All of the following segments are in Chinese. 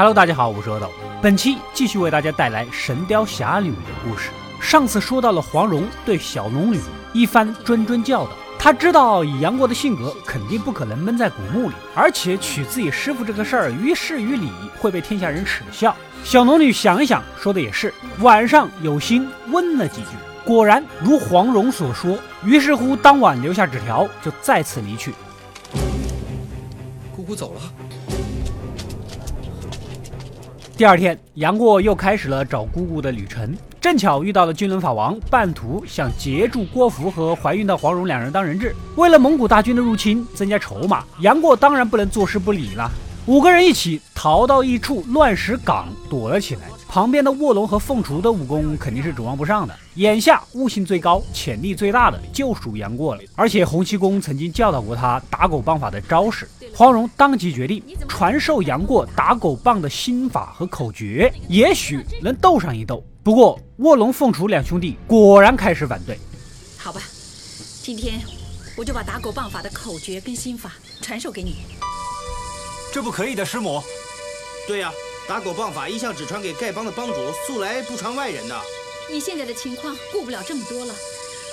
Hello，大家好，我是阿斗，本期继续为大家带来《神雕侠侣》的故事。上次说到了黄蓉对小龙女一番谆谆教导，她知道以杨过的性格，肯定不可能闷在古墓里，而且娶自己师傅这个事儿于事于理会被天下人耻笑。小龙女想一想，说的也是，晚上有心问了几句，果然如黄蓉所说，于是乎当晚留下纸条，就再次离去。姑姑走了。第二天，杨过又开始了找姑姑的旅程，正巧遇到了金轮法王，半途想截住郭芙和怀孕的黄蓉两人当人质。为了蒙古大军的入侵增加筹码，杨过当然不能坐视不理了。五个人一起逃到一处乱石岗躲了起来。旁边的卧龙和凤雏的武功肯定是指望不上的，眼下悟性最高、潜力最大的就属杨过了。而且洪七公曾经教导过他打狗棒法的招式，黄蓉当即决定传授杨过打狗棒的心法和口诀，也许能斗上一斗。不过卧龙、凤雏两兄弟果然开始反对。好吧，今天我就把打狗棒法的口诀跟心法传授给你。这不可以的，师母。对呀。打狗棒法一向只传给丐帮的帮主，素来不传外人的。你现在的情况顾不了这么多了，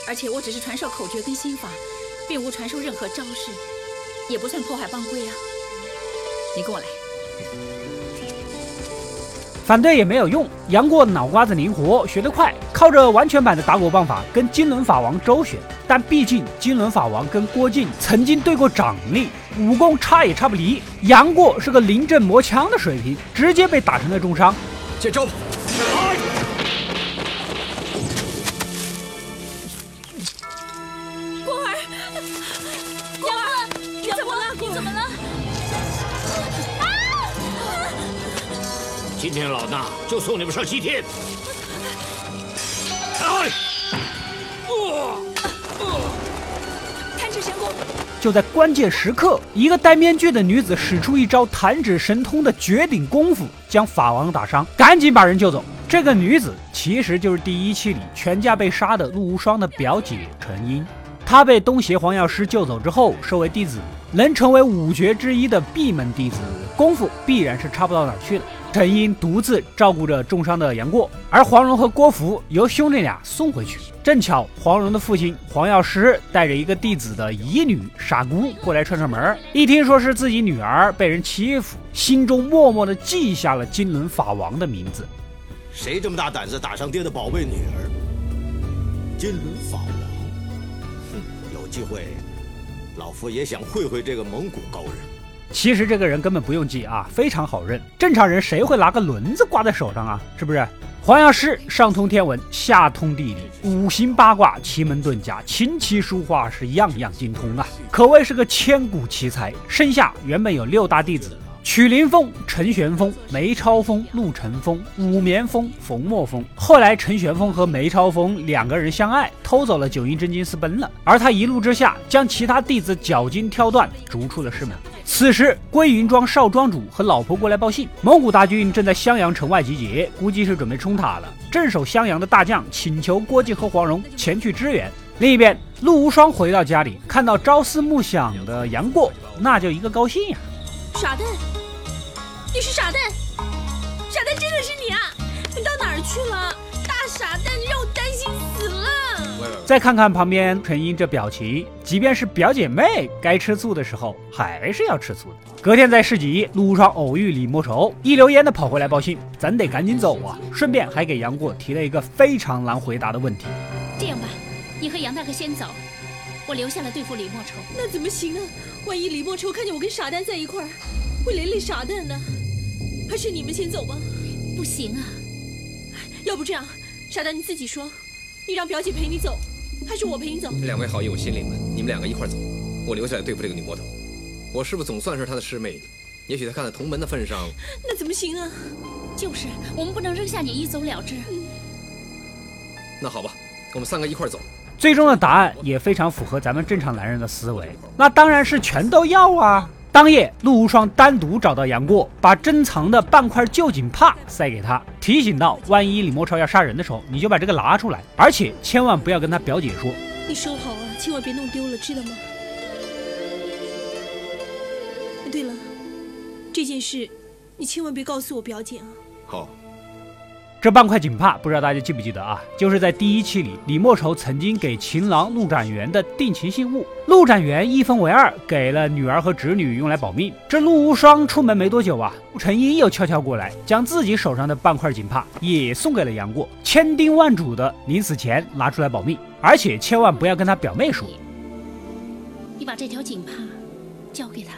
而且我只是传授口诀跟心法，并无传授任何招式，也不算破坏帮规啊。你跟我来。反对也没有用，杨过脑瓜子灵活，学得快，靠着完全版的打狗棒法跟金轮法王周旋。但毕竟金轮法王跟郭靖曾经对过掌力，武功差也差不离。杨过是个临阵磨枪的水平，直接被打成了重伤。接招！老衲就送你们上西天！哎！弹指神功！就在关键时刻，一个戴面具的女子使出一招弹指神通的绝顶功夫，将法王打伤，赶紧把人救走。这个女子其实就是第一期里全家被杀的陆无双的表姐陈英。她被东邪黄药师救走之后，收为弟子，能成为五绝之一的闭门弟子，功夫必然是差不到哪去的。陈英独自照顾着重伤的杨过，而黄蓉和郭芙由兄弟俩送回去。正巧黄蓉的父亲黄药师带着一个弟子的遗女傻姑过来串串门，一听说是自己女儿被人欺负，心中默默的记下了金轮法王的名字。谁这么大胆子打伤爹的宝贝女儿？金轮法王。哼，有机会，老夫也想会会这个蒙古高人。其实这个人根本不用记啊，非常好认。正常人谁会拿个轮子挂在手上啊？是不是？黄药师上通天文，下通地理，五行八卦、奇门遁甲、琴棋书画是样样精通啊，可谓是个千古奇才。身下原本有六大弟子。曲灵风、陈玄风、梅超风、陆晨风、五绵风、冯墨风。后来，陈玄风和梅超风两个人相爱，偷走了九阴真经，私奔了。而他一怒之下，将其他弟子脚筋挑断，逐出了师门。此时，归云庄少庄主和老婆过来报信，蒙古大军正在襄阳城外集结，估计是准备冲塔了。镇守襄阳的大将请求郭靖和黄蓉前去支援。另一边，陆无双回到家里，看到朝思暮想的杨过，那就一个高兴呀！傻蛋。你是傻蛋，傻蛋真的是你啊！你到哪儿去了？大傻蛋，你让我担心死了。再看看旁边陈英这表情，即便是表姐妹，该吃醋的时候还是要吃醋的。隔天在市集，路上偶遇李莫愁，一溜烟的跑回来报信，咱得赶紧走啊！顺便还给杨过提了一个非常难回答的问题。这样吧，你和杨大哥先走，我留下来对付李莫愁。那怎么行啊？万一李莫愁看见我跟傻蛋在一块儿，会连累傻蛋呢？还是你们先走吧，不行啊！要不这样，傻蛋你自己说，你让表姐陪你走，还是我陪你走？两位好意我心领了，你们两个一块走，我留下来对付这个女魔头。我是不是总算是她的师妹？也许她看在同门的份上，那怎么行啊？就是，我们不能扔下你一走了之。那好吧，我们三个一块走。最终的答案也非常符合咱们正常男人的思维，那当然是全都要啊！当夜，陆无双单独找到杨过，把珍藏的半块旧锦帕塞给他，提醒道：“万一李莫超要杀人的时候，你就把这个拿出来，而且千万不要跟他表姐说。你收好啊，千万别弄丢了，知道吗？对了，这件事你千万别告诉我表姐啊！好，这半块锦帕，不知道大家记不记得啊？就是在第一期里，李莫愁曾经给情郎陆展元的定情信物，陆展元一分为二，给了女儿和侄女用来保命。这陆无双出门没多久啊，陆成一又悄悄过来，将自己手上的半块锦帕也送给了杨过，千叮万嘱的临死前拿出来保命，而且千万不要跟他表妹说。你把这条锦帕交给他，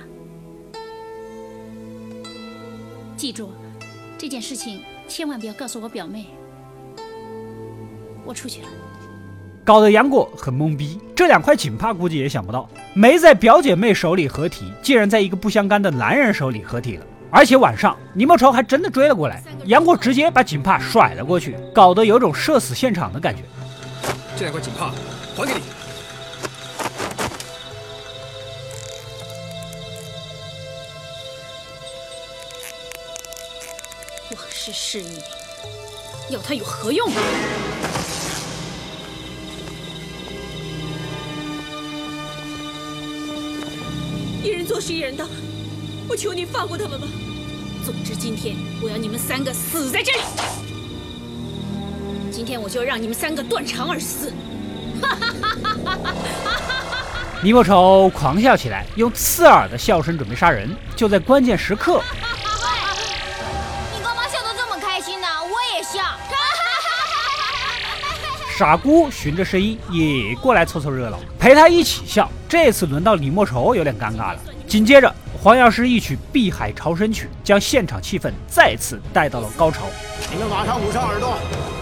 记住，这件事情千万不要告诉我表妹。我出去了。搞得杨过很懵逼，这两块锦帕估计也想不到，没在表姐妹手里合体，竟然在一个不相干的男人手里合体了。而且晚上李莫愁还真的追了过来，杨过直接把锦帕甩了过去，搞得有种社死现场的感觉。这两块锦帕还给你。往事是意，要他有何用？一人做事一人当，我求你放过他们吧。总之，今天我要你们三个死在这里。今天我就让你们三个断肠而死。李莫愁狂笑起来，用刺耳的笑声准备杀人。就在关键时刻，傻姑循着声音也过来凑凑热闹，陪他一起笑。这次轮到李莫愁有点尴尬了。紧接着，黄药师一曲《碧海潮生曲》，将现场气氛再次带到了高潮。你们马上捂上耳朵。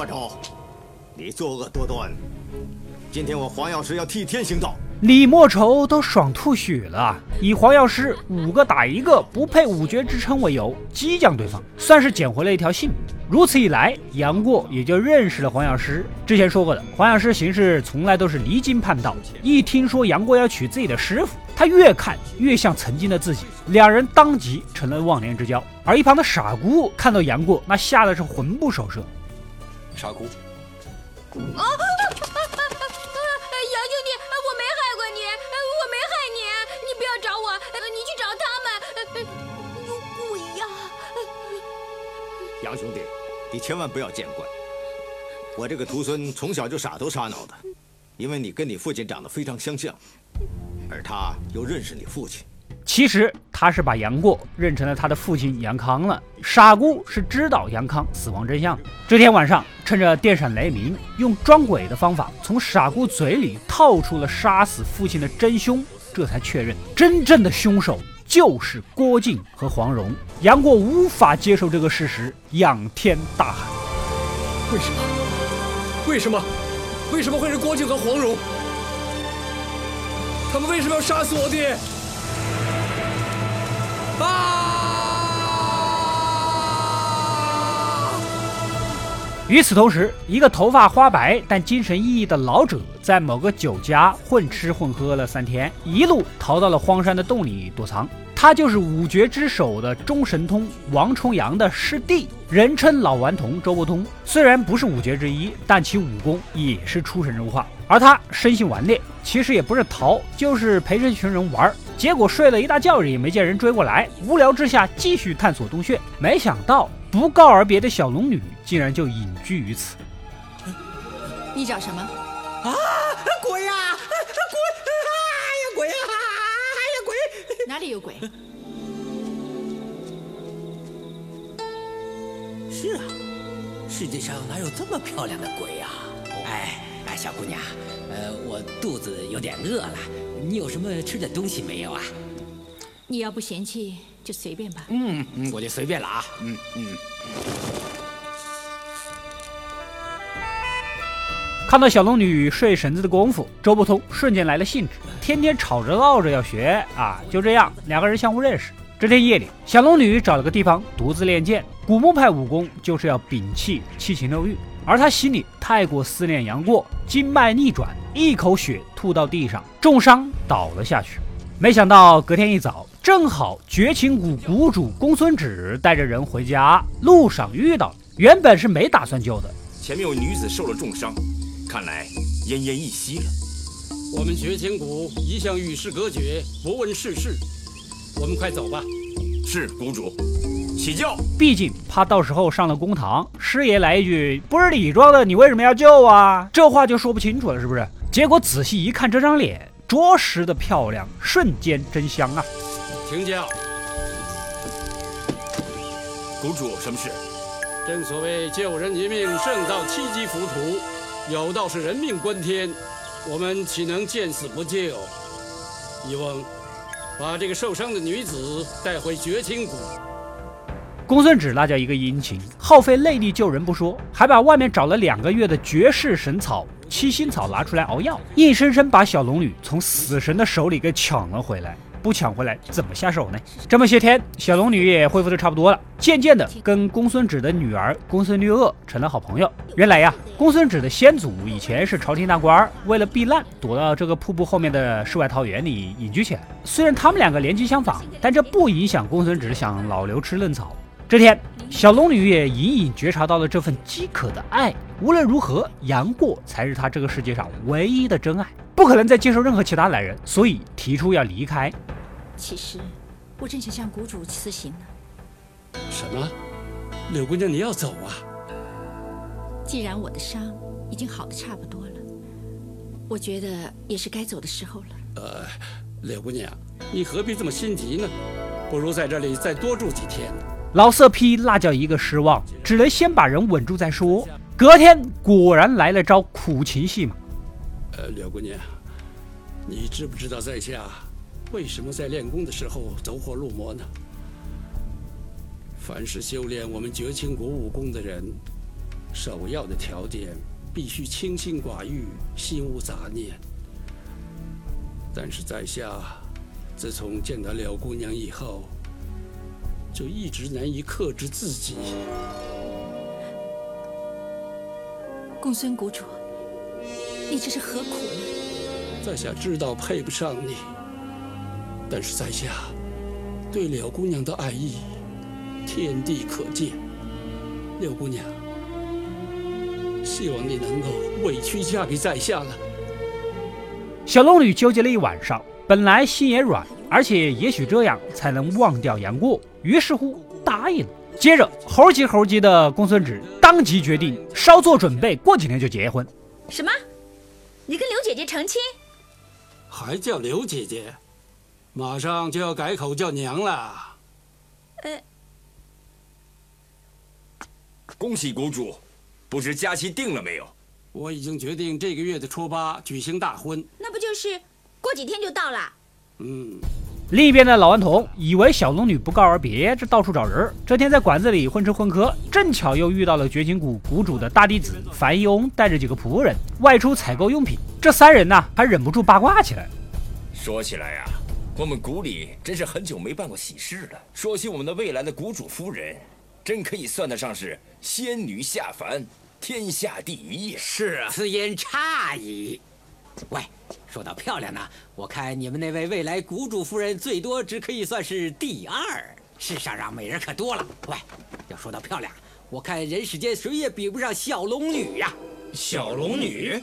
莫愁，你作恶多端，今天我黄药师要替天行道。李莫愁都爽吐血了，以黄药师五个打一个不配五绝之称为由，激将对方，算是捡回了一条性命。如此一来，杨过也就认识了黄药师。之前说过的，黄药师行事从来都是离经叛道。一听说杨过要娶自己的师傅，他越看越像曾经的自己，两人当即成了忘年之交。而一旁的傻姑看到杨过，那吓得是魂不守舍。傻姑，啊！杨兄弟，我没害过你，我没害你，你不要找我，你去找他们。有鬼呀！杨兄弟，你千万不要见怪。我这个徒孙从小就傻头傻脑的，因为你跟你父亲长得非常相像，而他又认识你父亲。其实他是把杨过认成了他的父亲杨康了。傻姑是知道杨康死亡真相。这天晚上，趁着电闪雷鸣，用装鬼的方法从傻姑嘴里套出了杀死父亲的真凶，这才确认真正的凶手就是郭靖和黄蓉。杨过无法接受这个事实，仰天大喊：“为什么？为什么？为什么会是郭靖和黄蓉？他们为什么要杀死我爹？”与此同时，一个头发花白但精神奕奕的老者，在某个酒家混吃混喝了三天，一路逃到了荒山的洞里躲藏。他就是五绝之首的中神通王重阳的师弟，人称老顽童周伯通。虽然不是五绝之一，但其武功也是出神入化。而他生性顽劣，其实也不是逃，就是陪着一群人玩。结果睡了一大觉也没见人追过来，无聊之下继续探索洞穴。没想到不告而别的小龙女竟然就隐居于此。你找什么？啊！鬼呀！鬼！哎呀鬼呀！哎呀鬼！哪里有鬼？是啊，世界上哪有这么漂亮的鬼呀？哎哎，小姑娘，呃，我肚子有点饿了，你有什么吃的东西没有啊？你要不嫌弃就随便吧。嗯嗯，我就随便了啊。嗯嗯。看到小龙女睡绳子的功夫，周伯通瞬间来了兴致，天天吵着闹着要学啊！就这样，两个人相互认识。这天夜里，小龙女找了个地方独自练剑。古墓派武功就是要摒弃七情六欲，而他心里太过思念杨过，经脉逆转，一口血吐到地上，重伤倒了下去。没想到隔天一早，正好绝情谷谷主公孙止带着人回家，路上遇到了，原本是没打算救的。前面有女子受了重伤，看来奄奄一息了。我们绝情谷一向与世隔绝，不问世事。我们快走吧。是谷主，起轿。毕竟怕到时候上了公堂，师爷来一句“不是你装的，你为什么要救啊？”这话就说不清楚了，是不是？结果仔细一看，这张脸着实的漂亮，瞬间真香啊！请教，谷主，什么事？正所谓救人一命胜造七级浮屠，有道是人命关天，我们岂能见死不救？一翁。把这个受伤的女子带回绝情谷。公孙止那叫一个殷勤，耗费内力救人不说，还把外面找了两个月的绝世神草七星草拿出来熬药，硬生生把小龙女从死神的手里给抢了回来。不抢回来怎么下手呢？这么些天，小龙女也恢复的差不多了，渐渐的跟公孙止的女儿公孙绿萼成了好朋友。原来呀，公孙止的先祖以前是朝廷大官，为了避难，躲到这个瀑布后面的世外桃源里隐居起来。虽然他们两个年纪相仿，但这不影响公孙止想老刘吃嫩草。这天，小龙女也隐隐觉察到了这份饥渴的爱。无论如何，杨过才是她这个世界上唯一的真爱。不可能再接受任何其他男人，所以提出要离开。其实，我正想向谷主辞行呢。什么？柳姑娘，你要走啊？既然我的伤已经好的差不多了，我觉得也是该走的时候了。呃，柳姑娘，你何必这么心急呢？不如在这里再多住几天。老色批那叫一个失望，只能先把人稳住再说。隔天果然来了招苦情戏嘛。呃，柳姑娘，你知不知道在下为什么在练功的时候走火入魔呢？凡是修炼我们绝情谷武功的人，首要的条件必须清心寡欲，心无杂念。但是在下自从见到柳姑娘以后，就一直难以克制自己。公孙谷主。你这是何苦呢？在下知道配不上你，但是在下对柳姑娘的爱意，天地可见。柳姑娘，希望你能够委屈嫁给在下了。小龙女纠结了一晚上，本来心也软，而且也许这样才能忘掉杨过，于是乎答应了。接着猴急猴急的公孙止当即决定稍作准备，过几天就结婚。什么？你跟刘姐姐成亲，还叫刘姐姐，马上就要改口叫娘了。呃，恭喜谷主，不知佳期定了没有？我已经决定这个月的初八举行大婚。那不就是过几天就到了？嗯。另一边的老顽童以为小龙女不告而别，这到处找人。这天在馆子里混吃混喝，正巧又遇到了绝情谷谷主的大弟子樊一翁，带着几个仆人外出采购用品。这三人呢，还忍不住八卦起来。说起来呀，我们谷里真是很久没办过喜事了。说起我们的未来的谷主夫人，真可以算得上是仙女下凡，天下第一。是啊，此言差矣。喂。说到漂亮呢，我看你们那位未来谷主夫人最多只可以算是第二。世上让美人可多了。喂，要说到漂亮，我看人世间谁也比不上小龙女呀。小龙女？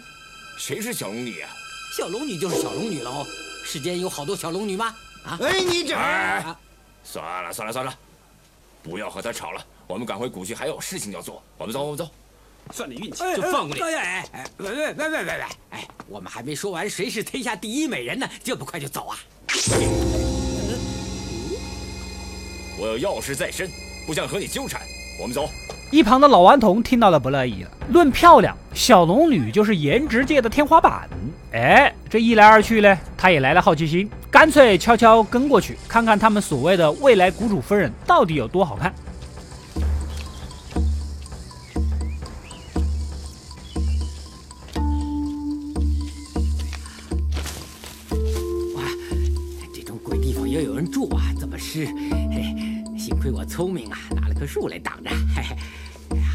谁是小龙女啊？小龙女就是小龙女喽。世间有好多小龙女吗？啊？哎，你这……算了算了算了，不要和她吵了。我们赶回谷去还有事情要做。我们走，我们走。算你运气，就放过你。哎哎，喂喂喂喂喂喂！哎，我们还没说完谁是天下第一美人呢，这么快就走啊？我有要事在身，不想和你纠缠。我们走。一旁的老顽童听到了不乐意了。论漂亮，小龙女就是颜值界的天花板。哎，这一来二去呢，他也来了好奇心，干脆悄悄跟过去，看看他们所谓的未来谷主夫人到底有多好看。幸亏我聪明啊，拿了棵树来挡着。嘿嘿，哎呀，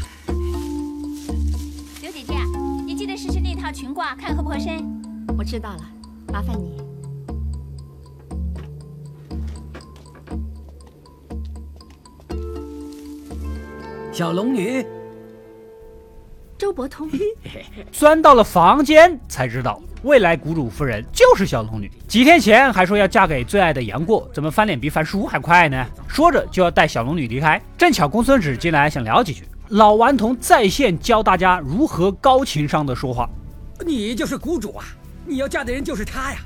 悬挂，看合不合身。我知道了，麻烦你。小龙女，周伯通，钻到了房间才知道，未来谷主夫人就是小龙女。几天前还说要嫁给最爱的杨过，怎么翻脸比翻书还快呢？说着就要带小龙女离开，正巧公孙止进来想聊几句，老顽童在线教大家如何高情商的说话。你就是谷主啊？你要嫁的人就是他呀？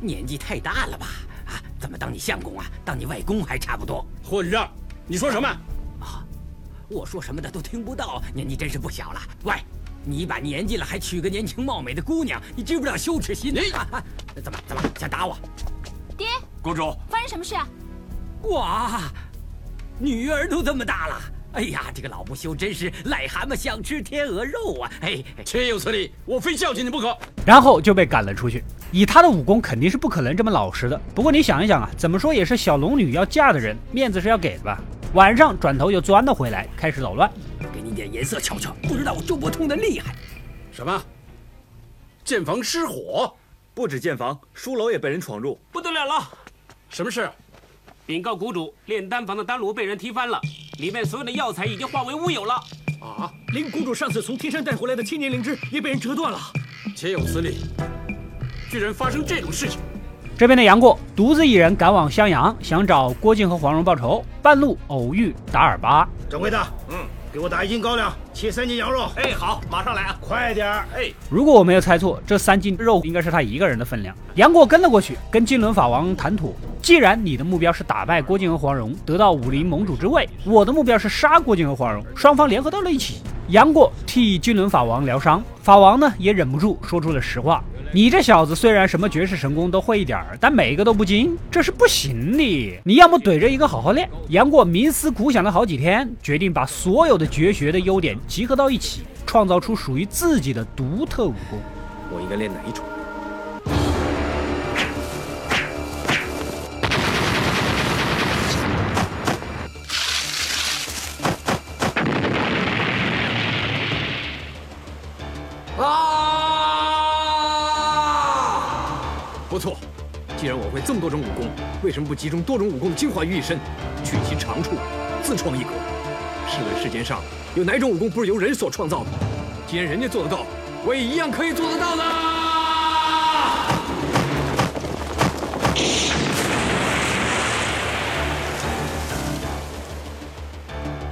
年纪太大了吧？啊，怎么当你相公啊？当你外公还差不多。混账！你说什么？啊，我说什么的都听不到。年纪真是不小了。喂，你一把年纪了还娶个年轻貌美的姑娘，你知不知道羞耻心？啊啊！怎么怎么想打我？爹，公主，发生什么事啊？哇，女儿都这么大了。哎呀，这个老不休真是癞蛤蟆想吃天鹅肉啊！哎，岂有此理！我非教训你不可。然后就被赶了出去。以他的武功，肯定是不可能这么老实的。不过你想一想啊，怎么说也是小龙女要嫁的人，面子是要给的吧？晚上转头又钻了回来，开始捣乱。点颜色瞧瞧，不知道我周伯通的厉害。什么？建房失火？不止建房，书楼也被人闯入，不得了了！什么事？禀告谷主，炼丹房的丹炉被人踢翻了，里面所有的药材已经化为乌有了。啊！连谷主上次从天山带回来的千年灵芝也被人折断了，岂有此理！居然发生这种事情！这边的杨过独自一人赶往襄阳，想找郭靖和黄蓉报仇，半路偶遇达尔巴。掌柜的，嗯，给我打一斤高粱，切三斤羊肉。哎，好，马上来啊！快点儿！哎，如果我没有猜错，这三斤肉应该是他一个人的分量。杨过跟了过去，跟金轮法王谈妥。既然你的目标是打败郭靖和黄蓉，得到武林盟主之位，我的目标是杀郭靖和黄蓉，双方联合到了一起。杨过替金轮法王疗伤，法王呢也忍不住说出了实话：你这小子虽然什么绝世神功都会一点儿，但每个都不精，这是不行的。你要么怼着一个好好练。杨过冥思苦想了好几天，决定把所有的绝学的优点集合到一起，创造出属于自己的独特武功。我应该练哪一种？不错，既然我会这么多种武功，为什么不集中多种武功的精华于一身，取其长处，自创一格？试问世间上有哪种武功不是由人所创造的？既然人家做得到，我也一样可以做得到的。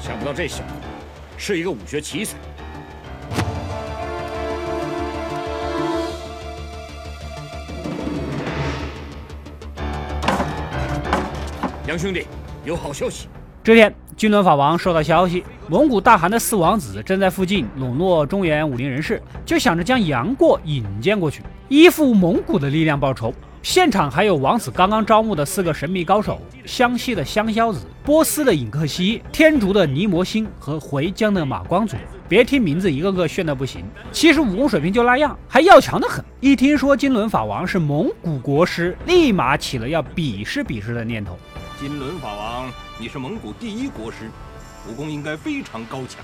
想不到这小子是一个武学奇才。杨兄弟，有好消息。这天，金轮法王收到消息，蒙古大汗的四王子正在附近笼络中原武林人士，就想着将杨过引荐过去，依附蒙古的力量报仇。现场还有王子刚刚招募的四个神秘高手：湘西的香消子、波斯的尹克西、天竺的尼摩星和回疆的马光祖。别听名字一个个炫得不行，其实武功水平就那样，还要强得很。一听说金轮法王是蒙古国师，立马起了要比试比试的念头。金轮法王，你是蒙古第一国师，武功应该非常高强。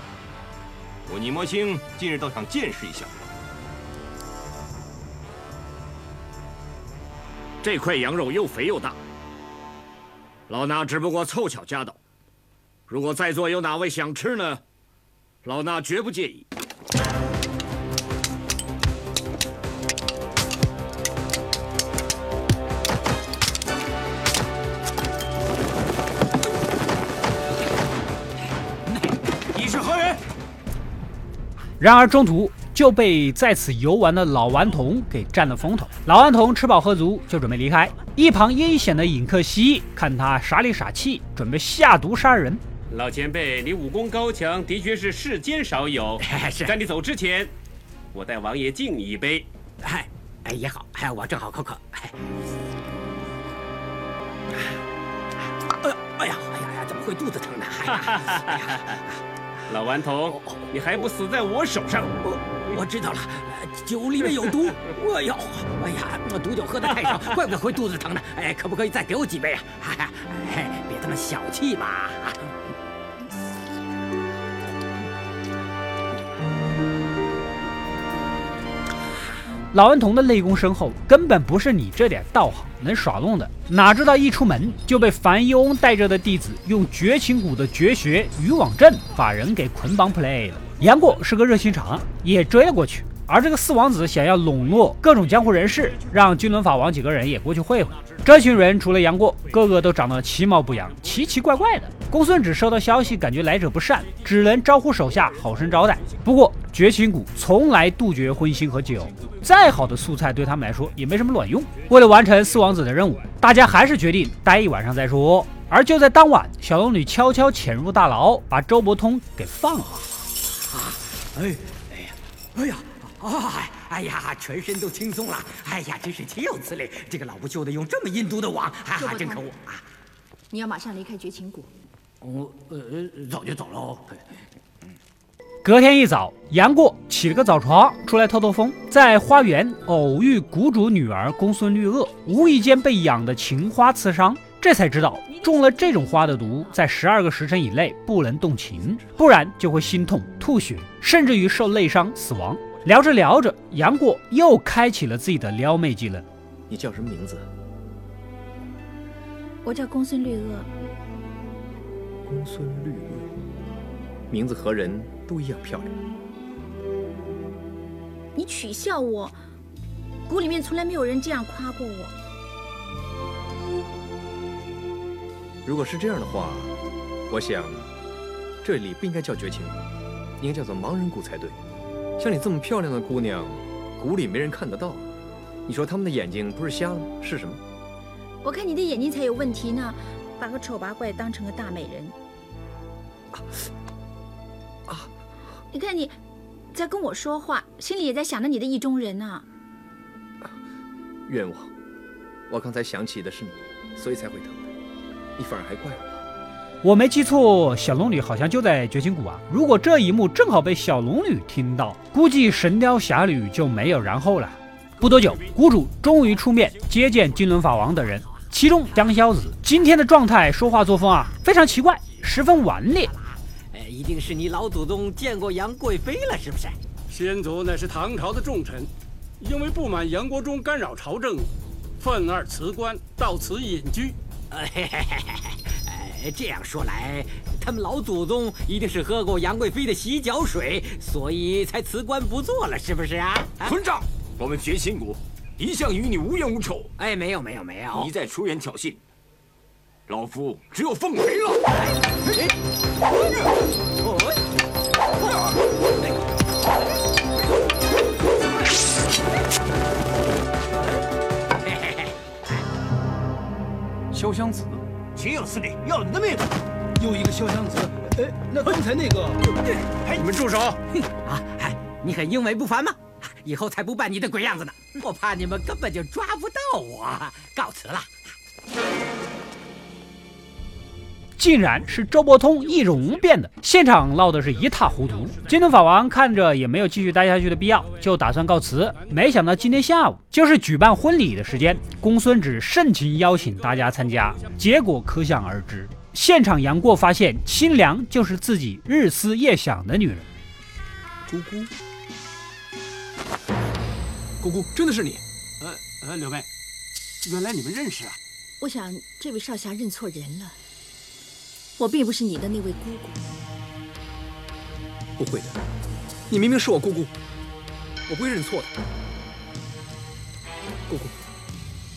我尼摩星近日倒想见识一下。这块羊肉又肥又大，老衲只不过凑巧夹到。如果在座有哪位想吃呢？老衲绝不介意。然而中途就被在此游玩的老顽童给占了风头。老顽童吃饱喝足，就准备离开。一旁阴险的尹克西看他傻里傻气，准备下毒杀人。老前辈，你武功高强，的确是世间少有。是，在你走之前，我代王爷敬你一杯。哎，哎也好，哎我正好口渴。哎，哎呀，哎呀，哎呀呀，怎么会肚子疼呢？哎呀，老顽童，你还不死在我手上？我我知道了，酒里面有毒。哎呦，哎呀，我毒酒喝的太少，怪不得会肚子疼呢。哎，可不可以再给我几杯啊？哎，别这么小气嘛。老顽童的内功深厚，根本不是你这点道行能耍弄的。哪知道一出门就被樊一翁带着的弟子用绝情谷的绝学渔网阵把人给捆绑 play 了。杨过是个热心肠，也追了过去。而这个四王子想要笼络各种江湖人士，让金轮法王几个人也过去会会。这群人除了杨过，个个都长得其貌不扬，奇奇怪怪的。公孙止收到消息，感觉来者不善，只能招呼手下好生招待。不过绝情谷从来杜绝荤腥和酒，再好的素菜对他们来说也没什么卵用。为了完成四王子的任务，大家还是决定待一晚上再说。而就在当晚，小龙女悄悄潜入大牢，把周伯通给放了。哎，哎呀，哎呀！哦，哎呀，全身都轻松了。哎呀，真是岂有此理！这个老不休的用这么阴毒的网，哈哈，真可恶啊！你要马上离开绝情谷。我，呃，早就走喽。隔天一早，杨过起了个早床，出来透透风，在花园偶遇谷主女儿公孙绿萼，无意间被养的情花刺伤，这才知道中了这种花的毒，在十二个时辰以内不能动情，不然就会心痛、吐血，甚至于受内伤死亡。聊着聊着，杨过又开启了自己的撩妹技能。你叫什么名字？我叫公孙绿萼。公孙绿萼，名字和人都一样漂亮。你取笑我？谷里面从来没有人这样夸过我。如果是这样的话，我想这里不应该叫绝情谷，应该叫做盲人谷才对。像你这么漂亮的姑娘，谷里没人看得到。你说他们的眼睛不是瞎了吗？是什么？我看你的眼睛才有问题呢，把个丑八怪当成个大美人。啊！你看你，在跟我说话，心里也在想着你的意中人呢。冤枉！我刚才想起的是你，所以才会疼的。你反而还怪我。我没记错，小龙女好像就在绝情谷啊！如果这一幕正好被小龙女听到，估计《神雕侠侣》就没有然后了。不多久，谷主终于出面接见金轮法王等人，其中江萧子今天的状态、说话作风啊，非常奇怪，十分顽劣。哎，一定是你老祖宗见过杨贵妃了，是不是？先祖乃是唐朝的重臣，因为不满杨国忠干扰朝政，愤而辞官，到此隐居。这样说来，他们老祖宗一定是喝过杨贵妃的洗脚水，所以才辞官不做了，是不是啊？村长，我们绝心谷一向与你无冤无仇。哎，没有没有没有，你再出言挑衅，老夫只有奉陪了。哎哎潇湘子。岂有此理！要你的命！又一个潇湘子。哎，那刚才那个……哎，你们住手！啊，你很英伟不凡吗？以后才不扮你的鬼样子呢！我怕你们根本就抓不到我。告辞了。竟然是周伯通易容变的，现场闹得是一塌糊涂。金轮法王看着也没有继续待下去的必要，就打算告辞。没想到今天下午就是举办婚礼的时间，公孙止盛情邀请大家参加，结果可想而知。现场杨过发现新娘就是自己日思夜想的女人。姑姑，姑姑，真的是你？呃呃，柳妹，原来你们认识啊？我想这位少侠认错人了。我并不是你的那位姑姑，不会的，你明明是我姑姑，我不会认错的。姑姑，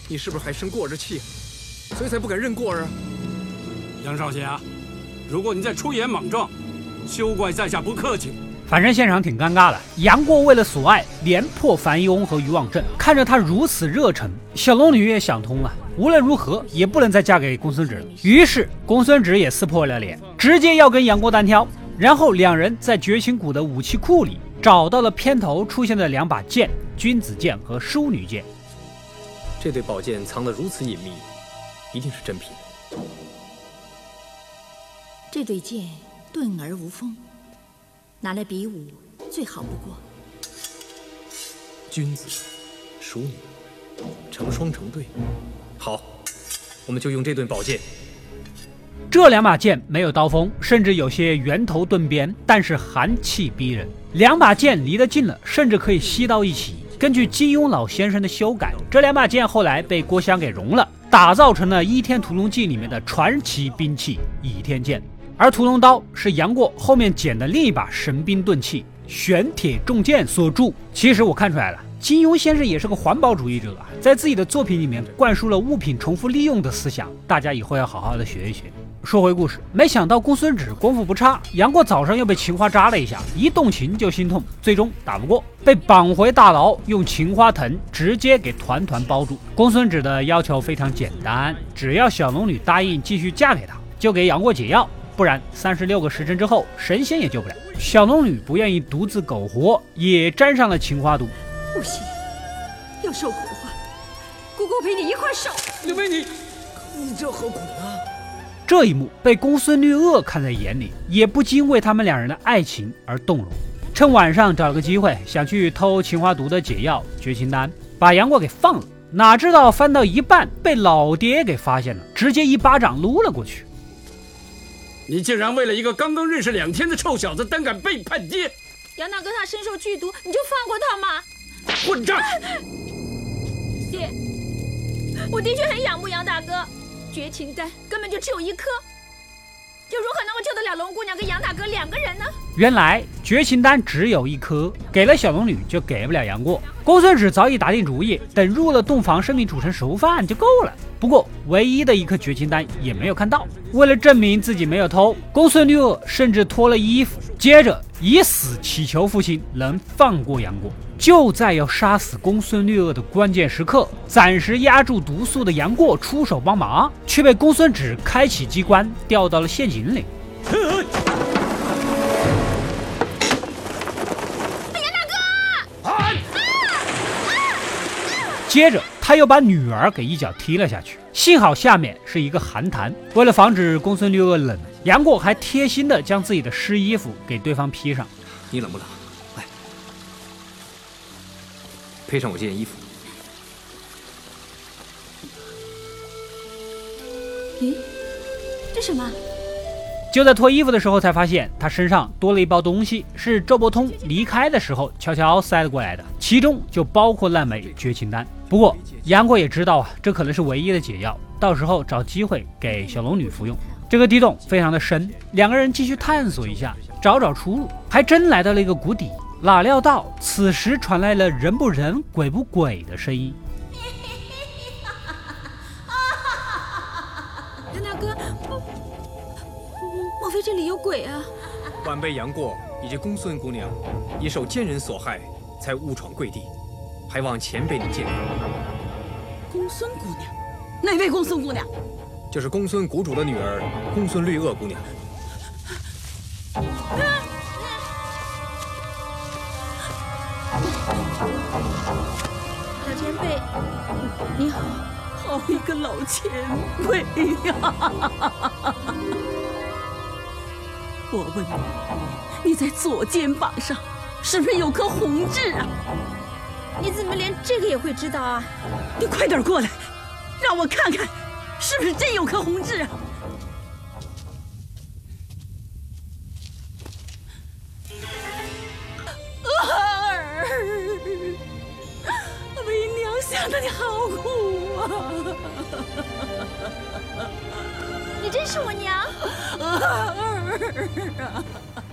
你是不是还生过儿的气，所以才不敢认过儿啊？杨少侠，如果你再出言莽撞，休怪在下不客气。反正现场挺尴尬的。杨过为了索爱，连破樊一翁和渔网阵，看着他如此热忱，小龙女也想通了。无论如何也不能再嫁给公孙止了。于是公孙止也撕破了脸，直接要跟杨过单挑。然后两人在绝情谷的武器库里找到了片头出现的两把剑——君子剑和淑女剑。这对宝剑藏得如此隐秘，一定是真品。这对剑钝而无锋，拿来比武最好不过。君子，淑女，成双成对。好，我们就用这顿宝剑。这两把剑没有刀锋，甚至有些圆头钝边，但是寒气逼人。两把剑离得近了，甚至可以吸到一起。根据金庸老先生的修改，这两把剑后来被郭襄给融了，打造成了《倚天屠龙记》里面的传奇兵器倚天剑。而屠龙刀是杨过后面捡的另一把神兵钝器玄铁重剑所铸。其实我看出来了，金庸先生也是个环保主义者啊，在自己的作品里面灌输了物品重复利用的思想，大家以后要好好的学一学。说回故事，没想到公孙止功夫不差，杨过早上又被情花扎了一下，一动情就心痛，最终打不过，被绑回大牢，用情花藤直接给团团包住。公孙止的要求非常简单，只要小龙女答应继续嫁给他，就给杨过解药，不然三十六个时辰之后，神仙也救不了。小龙女不愿意独自苟活，也沾上了情花毒。不行，要受苦的话，姑姑陪你一块受。刘备，你你这何苦呢？这一幕被公孙绿萼看在眼里，也不禁为他们两人的爱情而动容。趁晚上找了个机会，想去偷情花毒的解药绝情丹，把杨过给放了。哪知道翻到一半被老爹给发现了，直接一巴掌撸了过去。你竟然为了一个刚刚认识两天的臭小子，胆敢背叛爹！杨大哥他身受剧毒，你就放过他吗！混账！爹，我的确很仰慕杨大哥。绝情丹根本就只有一颗，又如何能够救得了龙姑娘跟杨大哥两个人呢？原来绝情丹只有一颗，给了小龙女就给不了杨过。公孙止早已打定主意，等入了洞房，生米煮成熟饭就够了。不过唯一的一颗绝情丹也没有看到。为了证明自己没有偷，公孙绿萼甚至脱了衣服，接着以死祈求父亲能放过杨过。就在要杀死公孙绿萼的关键时刻，暂时压住毒素的杨过出手帮忙，却被公孙止开启机关掉到了陷阱里。杨大哥！接着他又把女儿给一脚踢了下去，幸好下面是一个寒潭。为了防止公孙绿萼冷，杨过还贴心的将自己的湿衣服给对方披上。你冷不冷？配上我这件衣服。咦，这什么？就在脱衣服的时候，才发现他身上多了一包东西，是周伯通离开的时候悄悄塞了过来的，其中就包括那枚绝情丹。不过杨过也知道啊，这可能是唯一的解药，到时候找机会给小龙女服用。这个地洞非常的深，两个人继续探索一下，找找出路，还真来到了一个谷底。哪料到，此时传来了人不人、鬼不鬼的声音。这里有鬼啊？晚辈杨过以及公孙姑娘，已受奸人所害，才误闯贵地，还望前辈你见谅。公孙姑娘，哪位公孙姑娘？就是公孙谷主的女儿，公孙绿萼姑娘。老前辈，你好，好一个老前辈呀！我问你，你在左肩膀上是不是有颗红痣啊？你怎么连这个也会知道啊？你快点过来，让我看看，是不是真有颗红痣啊？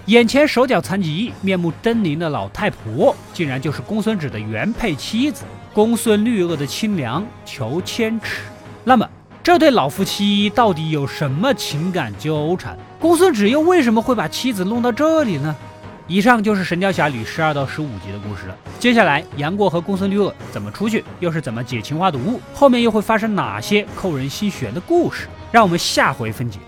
眼前手脚残疾、面目狰狞的老太婆，竟然就是公孙止的原配妻子公孙绿萼的亲娘裘千尺。那么，这对老夫妻到底有什么情感纠缠？公孙止又为什么会把妻子弄到这里呢？以上就是《神雕侠侣》十二到十五集的故事了。接下来，杨过和公孙绿萼怎么出去，又是怎么解情花毒？后面又会发生哪些扣人心弦的故事？让我们下回分解。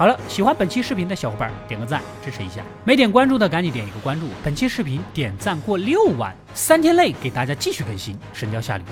好了，喜欢本期视频的小伙伴点个赞支持一下，没点关注的赶紧点一个关注。本期视频点赞过六万，三天内给大家继续更新《神雕侠侣》。